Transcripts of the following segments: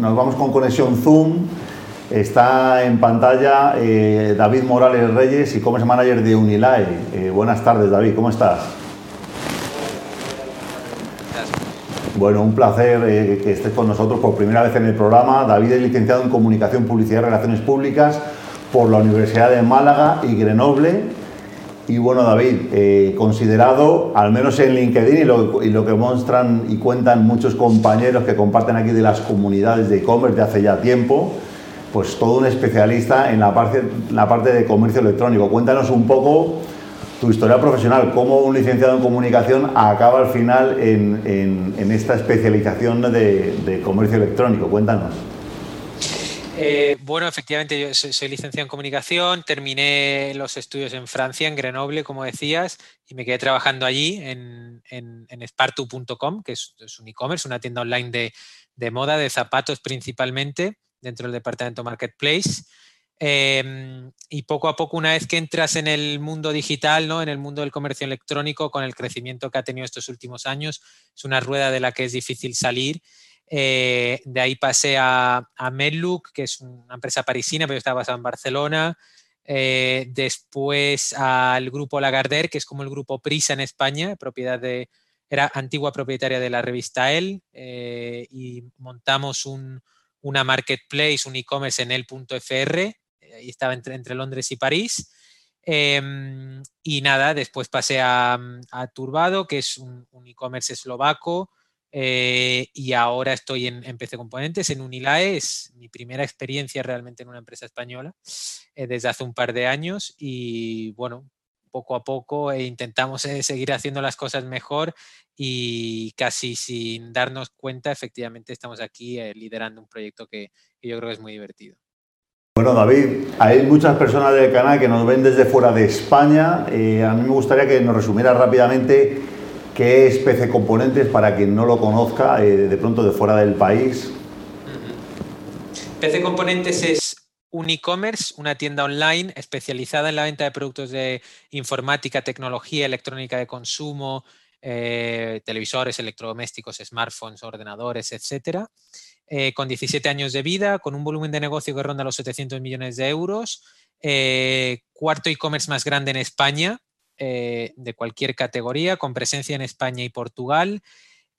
nos vamos con conexión Zoom. Está en pantalla eh, David Morales Reyes, e-commerce manager de Unilae. Eh, buenas tardes, David, ¿cómo estás? Bueno, un placer eh, que estés con nosotros por primera vez en el programa. David es licenciado en Comunicación, Publicidad y Relaciones Públicas por la Universidad de Málaga y Grenoble y bueno, David, eh, considerado, al menos en LinkedIn y lo, que muestran y cuentan muchos compañeros que comparten aquí de las comunidades de e-commerce de hace ya tiempo, pues todo un especialista en la parte, la parte de comercio electrónico. Cuéntanos un poco tu historia profesional, cómo un licenciado en comunicación acaba al final en, esta especialización de comercio electrónico. Cuéntanos. Eh, bueno, efectivamente, yo soy, licenciado en comunicación, terminé los estudios en Francia, en Grenoble, como decías, y me quedé trabajando allí en, en, Spartu.com, que es, un e-commerce, una tienda online de, moda, de zapatos principalmente, dentro del departamento Marketplace. Em, y poco a poco, una vez que entras en el mundo digital, ¿no? en el mundo del comercio electrónico, con el crecimiento que ha tenido estos últimos años, es una rueda de la que es difícil salir eh, de ahí pasé a, a Medlook, que es una empresa parisina, pero está basada en Barcelona. Eh, después al grupo Lagardère, que es como el grupo Prisa en España, propiedad de, era antigua propietaria de la revista El, eh, y montamos una marketplace, un e-commerce en el.fr, ahí estaba entre, entre, Londres y París. Em, y nada, después pasé a, Turbado, que es un e-commerce eslovaco, eh, y ahora estoy en, PC Componentes, en Unilae, es mi primera experiencia realmente en una empresa española eh, desde hace un par de años y bueno, poco a poco eh, intentamos seguir haciendo las cosas mejor y casi sin darnos cuenta, efectivamente estamos aquí liderando un proyecto que, yo creo que es muy divertido. Bueno, David, hay muchas personas del canal que nos ven desde fuera de España. a mí me gustaría que nos resumieras rápidamente ¿Qué es PC Componentes para quien no lo conozca eh, de pronto de fuera del país? PC Componentes es un e-commerce, una tienda online especializada en la venta de productos de informática, tecnología, electrónica de consumo, eh, televisores, electrodomésticos, smartphones, ordenadores, etcétera. Eh, con 17 años de vida, con un volumen de negocio que ronda los 700 millones de euros, cuarto e-commerce más grande en España, eh, de cualquier categoría, con presencia en España y Portugal,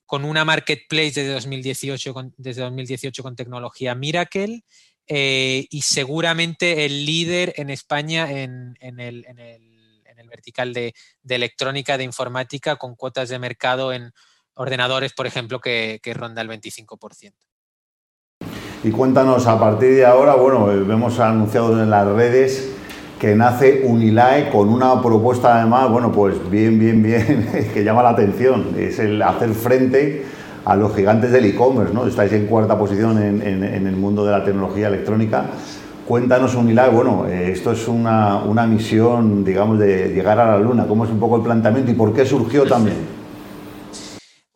con una marketplace desde 2018 con, desde 2018 con tecnología Miracle eh, y seguramente el líder en España en, el, vertical de, electrónica, de informática, con cuotas de mercado en ordenadores, por ejemplo, que, que ronda el 25%. Y cuéntanos, a partir de ahora, bueno, eh, vemos anunciado en las redes que nace Unilae con una propuesta además, bueno, pues bien, bien, bien, que llama la atención, es el hacer frente a los gigantes del e-commerce, ¿no? Estáis en cuarta posición en, el mundo de la tecnología electrónica. Cuéntanos Unilae, bueno, eh, esto es una, misión, digamos, de llegar a la luna, ¿cómo es un poco el planteamiento y por qué surgió también?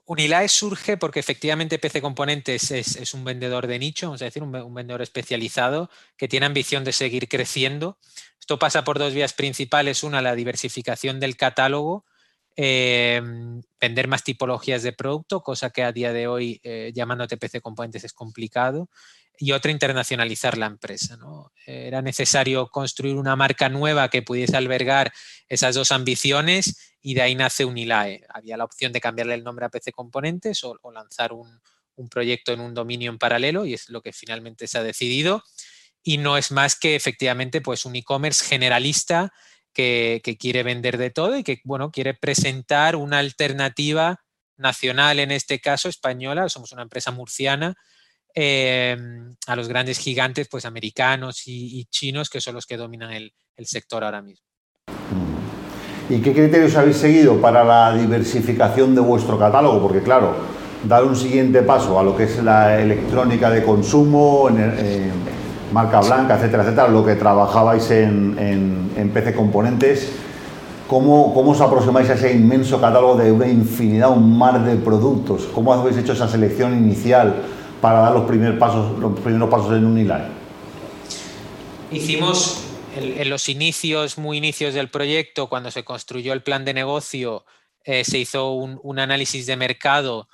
Unilae surge porque efectivamente PC Componentes es, un vendedor de nicho, vamos a decir, un, vendedor especializado que tiene ambición de seguir creciendo. Esto pasa por dos vías principales. Una, la diversificación del catálogo, eh, vender más tipologías de producto, cosa que a día de hoy, eh, llamándote PC Componentes, es complicado. Y otra, internacionalizar la empresa. Era necesario construir una marca nueva que pudiese albergar esas dos ambiciones y de ahí nace Unilae. Había la opción de cambiarle el nombre a PC Componentes o, lanzar un proyecto en un dominio en paralelo y es lo que finalmente se ha decidido y no es más que efectivamente pues un e-commerce generalista que, quiere vender de todo y que bueno, quiere presentar una alternativa nacional, en este caso española, somos una empresa murciana, em, a los grandes gigantes pues americanos y, chinos que son los que dominan el, sector ahora mismo. ¿Y qué criterios habéis seguido para la diversificación de vuestro catálogo? Porque claro, dar un siguiente paso a lo que es la electrónica de consumo, marca blanca, etcétera, etcétera, lo que trabajabais en, en, PC Componentes, ¿cómo, ¿cómo, os aproximáis a ese inmenso catálogo de una infinidad, un mar de productos? ¿Cómo habéis hecho esa selección inicial para dar los primeros pasos, los primeros pasos en? Hicimos en los inicios, muy inicios del proyecto, cuando se construyó el plan de negocio, eh, se hizo un, análisis de mercado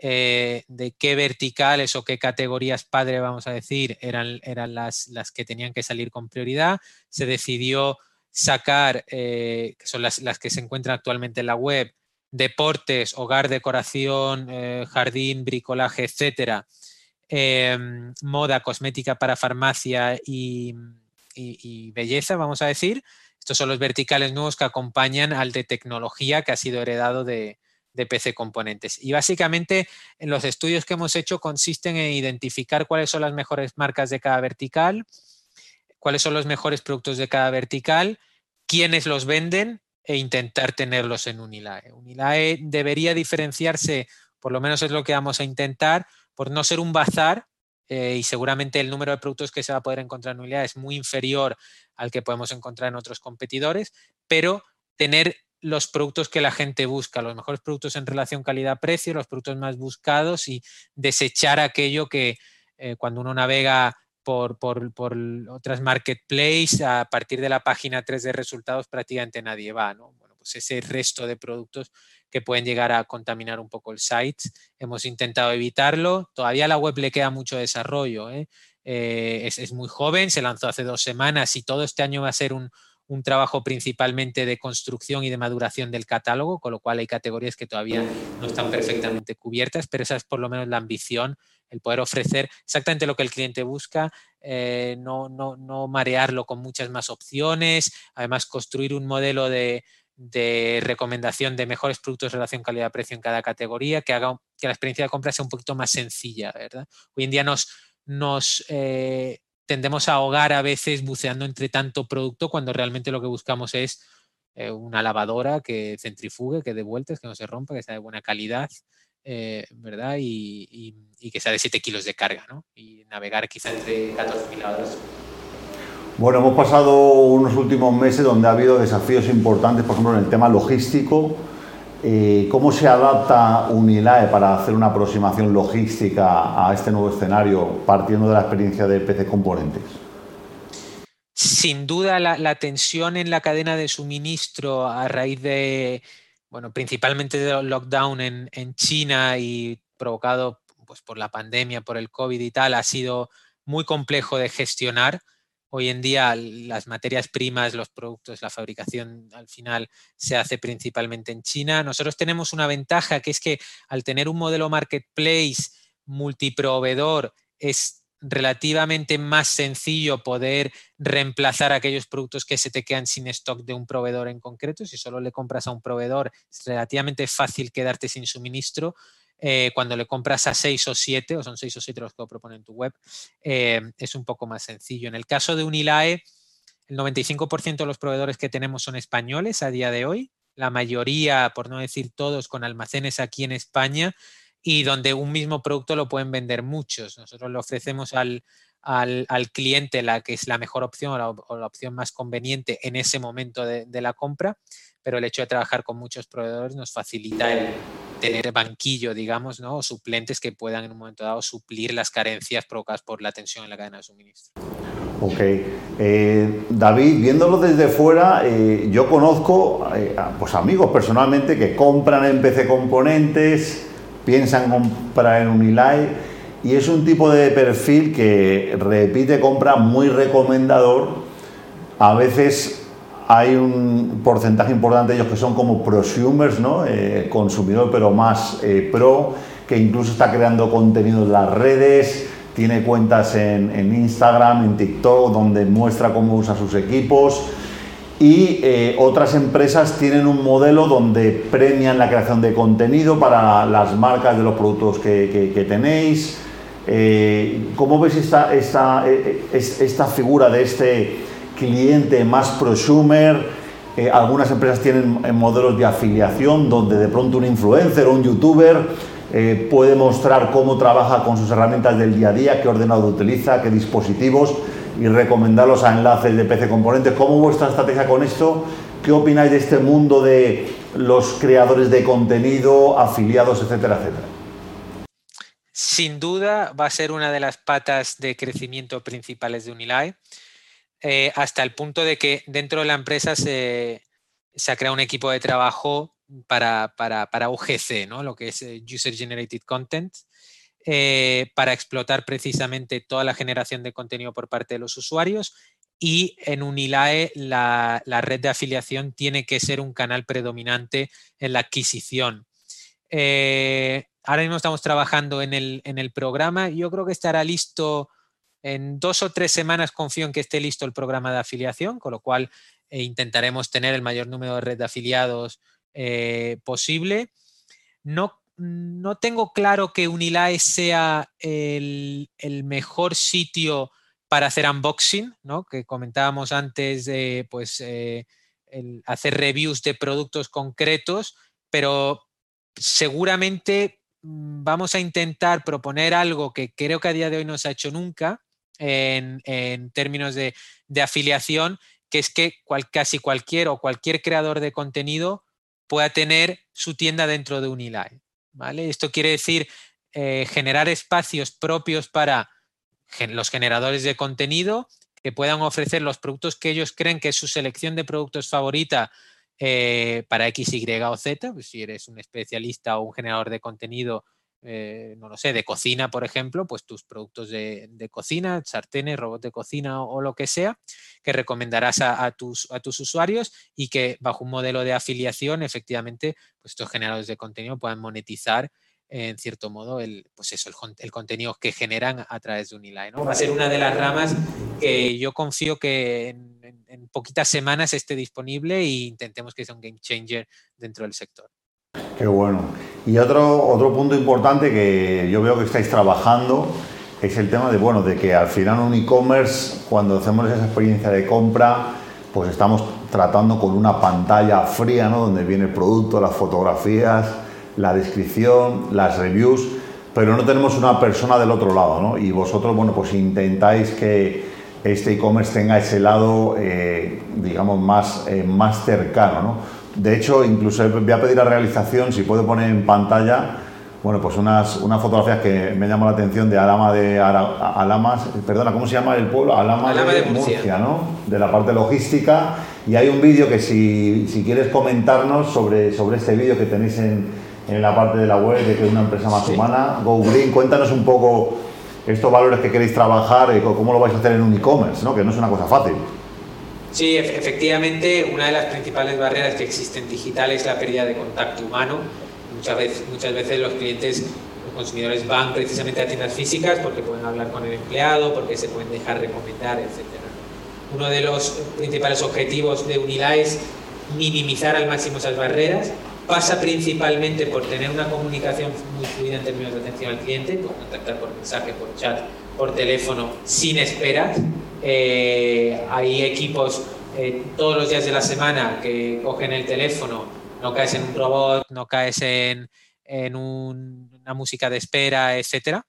eh, de qué verticales o qué categorías padre, vamos a decir, eran, eran las, las que tenían que salir con prioridad. Se decidió sacar, eh, que son las, las, que se encuentran actualmente en la web, deportes, hogar, decoración, eh, jardín, bricolaje, etcétera, em, moda, cosmética para farmacia y, belleza, vamos a decir. Estos son los verticales nuevos que acompañan al de tecnología que ha sido heredado de, de PC Componentes. Y básicamente los estudios que hemos hecho consisten en identificar cuáles son las mejores marcas de cada vertical, cuáles son los mejores productos de cada vertical, quiénes los venden e intentar tenerlos en Unilae. Unilae debería diferenciarse, por lo menos es lo que vamos a intentar, por no ser un bazar eh, y seguramente el número de productos que se va a poder encontrar en Unilae es muy inferior al que podemos encontrar en otros competidores, pero tener los productos que la gente busca, los mejores productos en relación calidad-precio, los productos más buscados y desechar aquello que eh, cuando uno navega por, otras marketplaces, a partir de la página 3 de resultados prácticamente nadie va, ¿no? Bueno, pues ese resto de productos que pueden llegar a contaminar un poco el site. Hemos intentado evitarlo. Todavía la web le queda mucho desarrollo. ¿eh? Eh, es, es, muy joven, se lanzó hace dos semanas y todo este año va a ser un, un trabajo principalmente de construcción y de maduración del catálogo, con lo cual hay categorías que todavía no están perfectamente cubiertas, pero esa es por lo menos la ambición, el poder ofrecer exactamente lo que el cliente busca, eh, no, no, no, marearlo con muchas más opciones, además construir un modelo de, recomendación de mejores productos relación calidad-precio en cada categoría, que haga que la experiencia de compra sea un poquito más sencilla, ¿verdad? Hoy en día nos, nos eh, tendemos a ahogar a veces buceando entre tanto producto cuando realmente lo que buscamos es eh, una lavadora que centrifugue, que dé vueltas, que no se rompa, que sea de buena calidad, eh, ¿verdad? Y, que sea de 7 kilos de carga, ¿no? Y navegar quizá entre 14.000 lavadores. Bueno, hemos pasado unos últimos meses donde ha habido desafíos importantes, por ejemplo, en el tema logístico, eh, ¿Cómo se adapta Unilae para hacer una aproximación logística a este nuevo escenario partiendo de la experiencia de PC Componentes? Sin duda la, tensión en la cadena de suministro a raíz de, bueno, principalmente del lockdown en, en China y provocado pues, por la pandemia, por el COVID y tal, ha sido muy complejo de gestionar Hoy en día las materias primas, los productos, la fabricación al final se hace principalmente en China. Nosotros tenemos una ventaja que es que al tener un modelo marketplace multiproveedor es relativamente más sencillo poder reemplazar aquellos productos que se te quedan sin stock de un proveedor en concreto. Si solo le compras a un proveedor, es relativamente fácil quedarte sin suministro. Eh, cuando le compras a seis o siete, o son seis o siete los que lo propone en tu web, eh, es un poco más sencillo. En el caso de Unilae, el 95% de los proveedores que tenemos son españoles a día de hoy, la mayoría, por no decir todos, con almacenes aquí en España y donde un mismo producto lo pueden vender muchos. Nosotros le ofrecemos al, cliente la que es la mejor opción o la, opción más conveniente en ese momento de, de la compra, pero el hecho de trabajar con muchos proveedores nos facilita el, tener banquillo, digamos, ¿no? o suplentes que puedan en un momento dado suplir las carencias provocadas por la tensión en la cadena de suministro. Ok. Eh, David, viéndolo desde fuera, eh, yo conozco eh, pues amigos personalmente que compran en PC Componentes, piensan comprar en Unilae y es un tipo de perfil que repite compra muy recomendador. A veces hay un porcentaje importante de ellos que son como prosumers, ¿no? Eh, consumidor pero más eh, pro, que incluso está creando contenido en las redes, tiene cuentas en, Instagram, en TikTok, donde muestra cómo usa sus equipos. Y eh, otras empresas tienen un modelo donde premian la creación de contenido para las marcas de los productos que, tenéis. ¿Cómo ves esta, esta, esta figura de este cliente más prosumer. Eh, algunas empresas tienen eh, modelos de afiliación donde de pronto un influencer o un youtuber eh, puede mostrar cómo trabaja con sus herramientas del día a día, qué ordenador utiliza, qué dispositivos y recomendarlos a enlaces de PC Componentes. ¿Cómo vuestra estrategia con esto? ¿Qué opináis de este mundo de los creadores de contenido, afiliados, etcétera, etcétera? Sin duda va a ser una de las patas de crecimiento principales de Unilae. Eh, hasta el punto de que dentro de la empresa se, ha creado un equipo de trabajo para, para, UGC, ¿no? lo que es eh, User Generated Content, eh, para explotar precisamente toda la generación de contenido por parte de los usuarios y en Unilae la, red de afiliación tiene que ser un canal predominante en la adquisición. Ahora mismo estamos trabajando en el, en el programa. Yo creo que estará listo en dos o tres semanas. Confío en que esté listo el programa de afiliación, con lo cual eh, intentaremos tener el mayor número de red de afiliados eh, posible. No, no, tengo claro que Unilae sea el, el mejor sitio para hacer unboxing, ¿no? que comentábamos antes de pues, eh, hacer reviews de productos concretos, pero seguramente mm, vamos a intentar proponer algo que creo que a día de hoy no se ha hecho nunca en, términos de, afiliación, que es que casi cualquier o cualquier creador de contenido pueda tener su tienda dentro de Uniline. ¿vale? Esto quiere decir eh, generar espacios propios para los generadores de contenido que puedan ofrecer los productos que ellos creen que es su selección de productos favorita eh, para X, Y o Z. Pues si eres un especialista o un generador de contenido, eh, no lo sé, de cocina, por ejemplo, pues tus productos de, cocina, sartenes, robots de cocina o, lo que sea, que recomendarás a, tus, a tus usuarios y que bajo un modelo de afiliación, efectivamente, pues estos generadores de contenido puedan monetizar en cierto modo, el, pues eso, el, contenido que generan a través de Uniline. Va a ser una de las ramas que yo confío que en, poquitas semanas esté disponible e intentemos que sea un game changer dentro del sector. Qué bueno. Y otro, otro punto importante que yo veo que estáis trabajando es el tema de, bueno, de que al final un e-commerce, cuando hacemos esa experiencia de compra, pues estamos tratando con una pantalla fría, ¿no? Donde viene el producto, las fotografías, la descripción, las reviews, pero no tenemos una persona del otro lado, ¿no? Y vosotros, bueno, pues intentáis que este e-commerce tenga ese lado, eh, digamos, más, eh, más cercano, ¿no? De hecho, incluso voy a pedir a realización, si puede poner en pantalla, bueno, pues unas, unas fotografías que me llaman la atención de Alama de Alamas, perdona, ¿cómo se llama el pueblo? Alama, de, Murcia. ¿no? De la parte logística. Y hay un vídeo que si, si quieres comentarnos sobre, sobre este vídeo que tenéis en, en la parte de la web de que es una empresa más humana. Go Green, cuéntanos un poco estos valores que queréis trabajar y cómo lo vais a hacer en un e-commerce, ¿no? que no es una cosa fácil. Sí, efectivamente, una de las principales barreras que existen digital es la pérdida de contacto humano. Muchas veces, muchas veces los clientes, los consumidores van precisamente a tiendas físicas porque pueden hablar con el empleado, porque se pueden dejar recomendar, etc. Uno de los principales objetivos de Unila es minimizar al máximo esas barreras pasa principalmente por tener una comunicación muy fluida en términos de atención al cliente, por contactar por mensaje, por chat, por teléfono, sin esperas. Eh, hay equipos eh, todos los días de la semana que cogen el teléfono, no caes en un robot, no caes en, una música de espera, etc.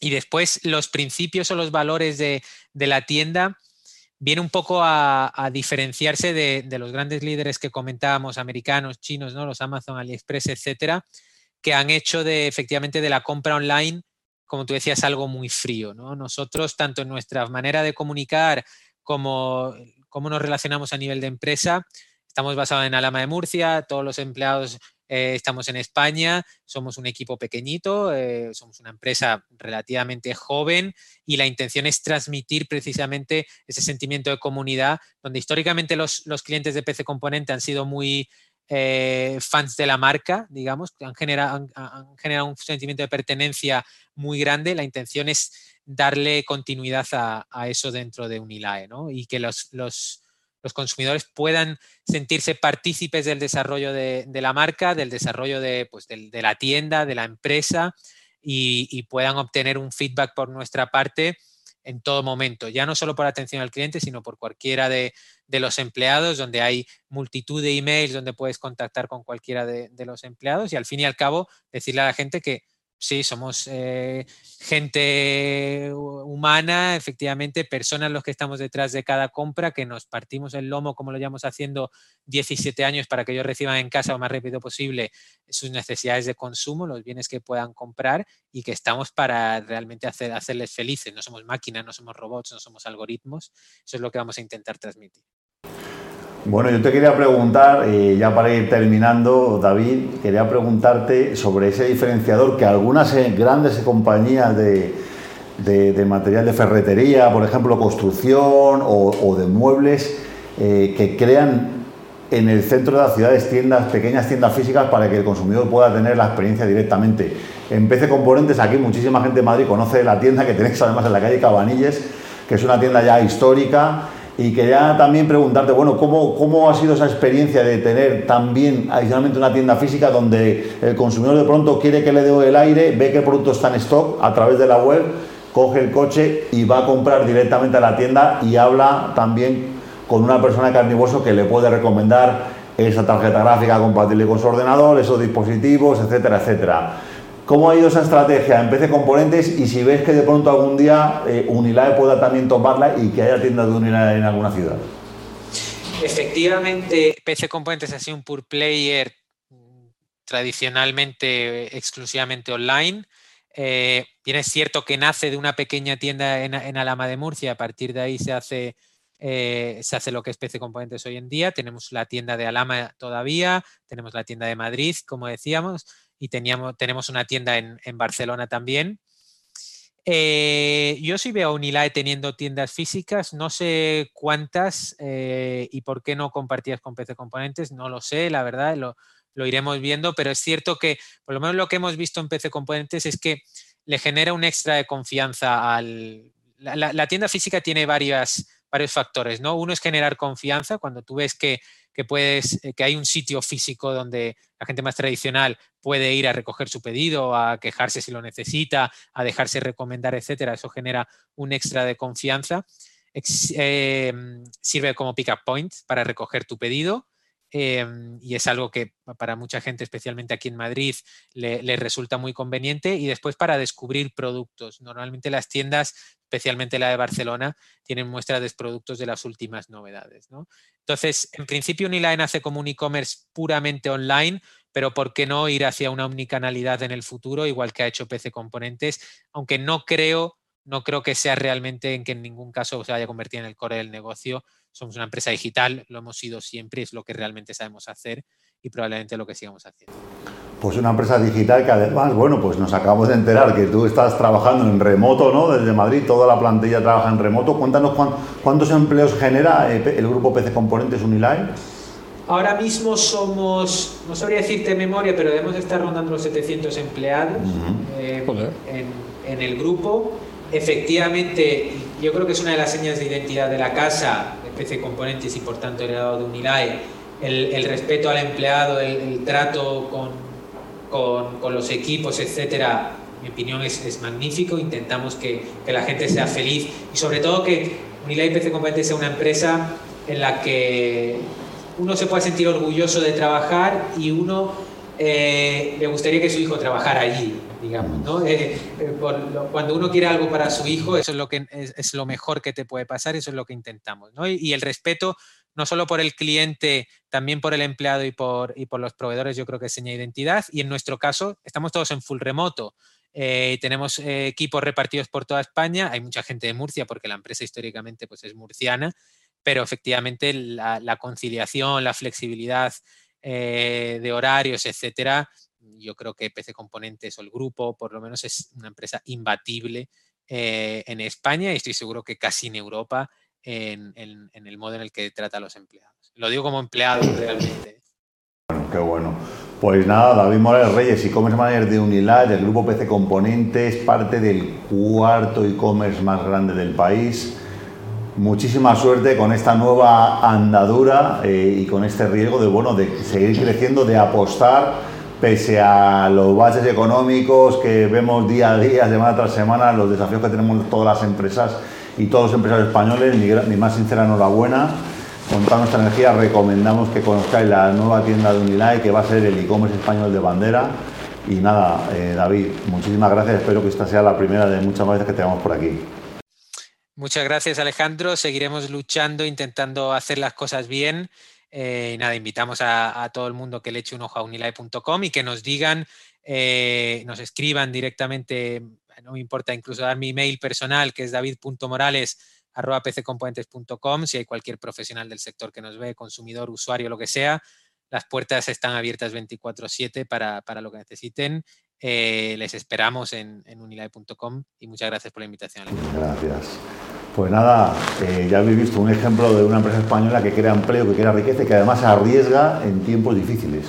Y después los principios o los valores de, de la tienda viene un poco a, diferenciarse de, los grandes líderes que comentábamos, americanos, chinos, ¿no? los Amazon, AliExpress, etcétera, que han hecho de efectivamente de la compra online, como tú decías, algo muy frío. ¿no? Nosotros, tanto en nuestra manera de comunicar como cómo nos relacionamos a nivel de empresa, estamos basados en Alama de Murcia, todos los empleados eh, estamos en España, somos un equipo pequeñito, eh, somos una empresa relativamente joven y la intención es transmitir precisamente ese sentimiento de comunidad, donde históricamente los, clientes de PC Componente han sido muy eh, fans de la marca, digamos, han generado, han, generado, un sentimiento de pertenencia muy grande. La intención es darle continuidad a, eso dentro de Unilae ¿no? y que los, consumidores puedan sentirse partícipes del desarrollo de, la marca, del desarrollo de, pues, de, la tienda, de la empresa y, puedan obtener un feedback por nuestra parte en todo momento, ya no solo por atención al cliente, sino por cualquiera de, los empleados, donde hay multitud de emails donde puedes contactar con cualquiera de, los empleados y al fin y al cabo decirle a la gente que Sí, somos eh, gente humana, efectivamente, personas los que estamos detrás de cada compra, que nos partimos el lomo, como lo llevamos haciendo 17 años, para que ellos reciban en casa lo más rápido posible sus necesidades de consumo, los bienes que puedan comprar y que estamos para realmente hacer, hacerles felices. No somos máquinas, no somos robots, no somos algoritmos. Eso es lo que vamos a intentar transmitir. Bueno, yo te quería preguntar, eh, ya para ir terminando, David, quería preguntarte sobre ese diferenciador que algunas eh, grandes compañías de, material de ferretería, por ejemplo, construcción o, de muebles, eh, que crean en el centro de las ciudades tiendas, pequeñas tiendas físicas para que el consumidor pueda tener la experiencia directamente. En PC Componentes, aquí muchísima gente de Madrid conoce la tienda que tenéis además en la calle Cabanilles, que es una tienda ya histórica y quería también preguntarte, bueno, ¿cómo, ¿cómo ha sido esa experiencia de tener también adicionalmente una tienda física donde el consumidor de pronto quiere que le dé el aire, ve que el producto está en stock a través de la web, coge el coche y va a comprar directamente a la tienda y habla también con una persona de carnivoso que le puede recomendar esa tarjeta gráfica compatible con su ordenador, esos dispositivos, etcétera, etcétera. ¿Cómo ha ido esa estrategia en PC Componentes y si ves que de pronto algún día eh, Unilae pueda también tomarla y que haya tiendas de Unilae en alguna ciudad? Efectivamente, PC Componentes ha sido un pure player mm, tradicionalmente exclusivamente online. Eh, es cierto que nace de una pequeña tienda en, Alama de Murcia, a partir de ahí se hace, eh, se hace lo que es PC Componentes hoy en día. Tenemos la tienda de Alama todavía, tenemos la tienda de Madrid, como decíamos, y teníamos, tenemos una tienda en, Barcelona también. Eh, yo sí veo a Unilae teniendo tiendas físicas, no sé cuántas eh, y por qué no compartidas con PC Componentes, no lo sé, la verdad, lo, iremos viendo, pero es cierto que por lo menos lo que hemos visto en PC Componentes es que le genera un extra de confianza al... La, tienda física tiene varios factores, ¿no? Uno es generar confianza, cuando tú ves que que, puedes, eh, que hay un sitio físico donde la gente más tradicional puede ir a recoger su pedido, a quejarse si lo necesita, a dejarse recomendar, etcétera. Eso genera un extra de confianza. Em, sirve como pick-up point para recoger tu pedido. Em, y es algo que para mucha gente, especialmente aquí en Madrid, le, resulta muy conveniente. Y después para descubrir productos. Normalmente las tiendas, especialmente la de Barcelona, tienen muestras de productos de las últimas novedades. Entonces, en principio Uniline hace como un e-commerce puramente online, pero ¿por qué no ir hacia una omnicanalidad en el futuro, igual que ha hecho PC Componentes? Aunque no creo, no creo que sea realmente en que en ningún caso se vaya a convertir en el core del negocio somos una empresa digital, lo hemos sido siempre, es lo que realmente sabemos hacer y probablemente lo que sigamos haciendo. Pues una empresa digital que además, bueno, pues nos acabamos de enterar que tú estás trabajando en remoto, ¿no? Desde Madrid, toda la plantilla trabaja en remoto. Cuéntanos cuántos empleos genera el grupo PC Componentes Uniline. Ahora mismo somos, no sabría decirte de memoria, pero debemos estar rondando los 700 empleados eh, en, en el grupo. Efectivamente, yo creo que es una de las señas de identidad de la casa PC Componentes y por tanto heredado de Unilae, el, el respeto al empleado, el, trato con, con, con, los equipos, etcétera, mi opinión es, es magnífico. Intentamos que, que, la gente sea feliz y sobre todo que Unilae PC Componentes sea una empresa en la que uno se pueda sentir orgulloso de trabajar y uno eh, le gustaría que su hijo trabajara allí digamos, ¿no? Eh, eh, cuando uno quiere algo para su hijo, eso es lo, que, es, lo mejor que te puede pasar, eso es lo que intentamos, ¿no? Y, el respeto, no solo por el cliente, también por el empleado y por, y por los proveedores, yo creo que es seña de identidad. Y en nuestro caso, estamos todos en full remoto. Eh, tenemos equipos repartidos por toda España. Hay mucha gente de Murcia porque la empresa históricamente pues, es murciana, pero efectivamente la, conciliación, la flexibilidad de horarios, etcétera, yo creo que PC Componentes o el grupo, por lo menos, es una empresa imbatible eh, en España y estoy seguro que casi en Europa en, el modo en el que trata a los empleados. Lo digo como empleado realmente. Bueno, qué bueno. Pues nada, David Morales Reyes, e-commerce manager de Unilad, el grupo PC Componentes, parte del cuarto e-commerce más grande del país. Muchísima suerte con esta nueva andadura eh, y con este riesgo de, bueno, de seguir creciendo, de apostar pese a los bases económicos que vemos día a día, semana tras semana, los desafíos que tenemos todas las empresas y todos los empresarios españoles, mi, más sincera enhorabuena. Con toda nuestra energía recomendamos que conozcáis la nueva tienda de Unilae, que va a ser el e-commerce español de bandera. Y nada, eh, David, muchísimas gracias. Espero que esta sea la primera de muchas veces que tengamos por aquí. Muchas gracias, Alejandro. Seguiremos luchando, intentando hacer las cosas bien. Eh, nada, invitamos a, todo el mundo que le eche un ojo a unilae.com y que nos digan, eh, nos escriban directamente, no me importa incluso dar mi email personal, que es david.morales arroba pccomponentes.com. Si hay cualquier profesional del sector que nos ve, consumidor, usuario, lo que sea, las puertas están abiertas 24/7 para, para, lo que necesiten. Eh, les esperamos en, en unilive.com y muchas gracias por la invitación. Gracias. Pues nada, eh, ya habéis visto un ejemplo de una empresa española que crea empleo, que crea riqueza y que además arriesga en tiempos difíciles.